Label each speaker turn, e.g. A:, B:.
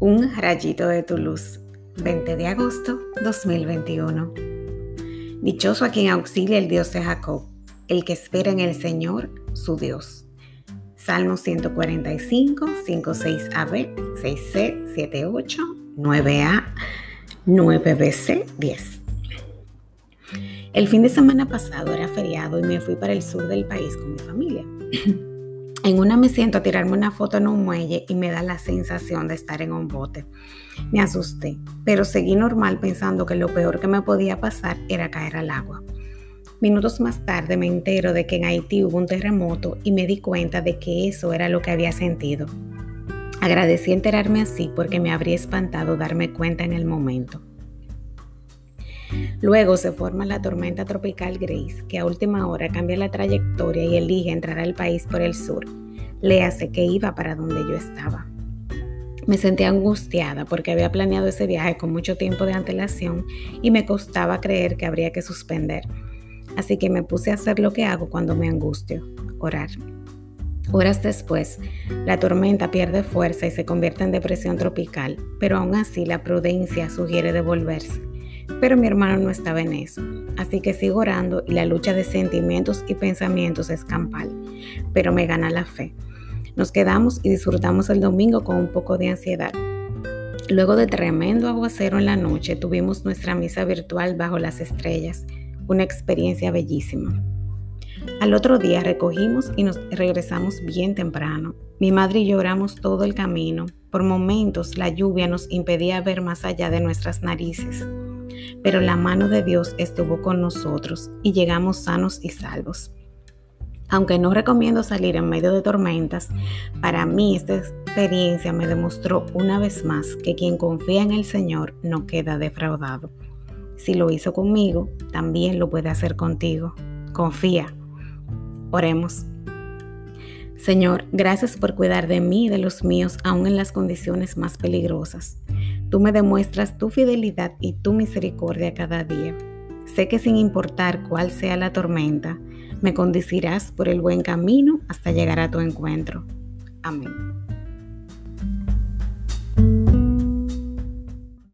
A: Un rayito de tu luz, 20 de agosto 2021. Dichoso a quien auxilia el Dios de Jacob, el que espera en el Señor, su Dios. Salmo 145, 5, 6AB, 6C, 7, 8, 9A, 9BC, 10. El fin de semana pasado era feriado y me fui para el sur del país con mi familia. En una me siento a tirarme una foto en un muelle y me da la sensación de estar en un bote. Me asusté, pero seguí normal pensando que lo peor que me podía pasar era caer al agua. Minutos más tarde me entero de que en Haití hubo un terremoto y me di cuenta de que eso era lo que había sentido. Agradecí enterarme así porque me habría espantado darme cuenta en el momento. Luego se forma la tormenta tropical Grace, que a última hora cambia la trayectoria y elige entrar al país por el sur. Le hace que iba para donde yo estaba. Me sentí angustiada porque había planeado ese viaje con mucho tiempo de antelación y me costaba creer que habría que suspender. Así que me puse a hacer lo que hago cuando me angustio, orar. Horas después, la tormenta pierde fuerza y se convierte en depresión tropical, pero aún así la prudencia sugiere devolverse. Pero mi hermano no estaba en eso, así que sigo orando y la lucha de sentimientos y pensamientos es campal, pero me gana la fe. Nos quedamos y disfrutamos el domingo con un poco de ansiedad. Luego de tremendo aguacero en la noche, tuvimos nuestra misa virtual bajo las estrellas, una experiencia bellísima. Al otro día recogimos y nos regresamos bien temprano. Mi madre y yo oramos todo el camino. Por momentos la lluvia nos impedía ver más allá de nuestras narices pero la mano de Dios estuvo con nosotros y llegamos sanos y salvos. Aunque no recomiendo salir en medio de tormentas, para mí esta experiencia me demostró una vez más que quien confía en el Señor no queda defraudado. Si lo hizo conmigo, también lo puede hacer contigo. Confía. Oremos. Señor, gracias por cuidar de mí y de los míos aún en las condiciones más peligrosas. Tú me demuestras tu fidelidad y tu misericordia cada día. Sé que sin importar cuál sea la tormenta, me conducirás por el buen camino hasta llegar a tu encuentro. Amén.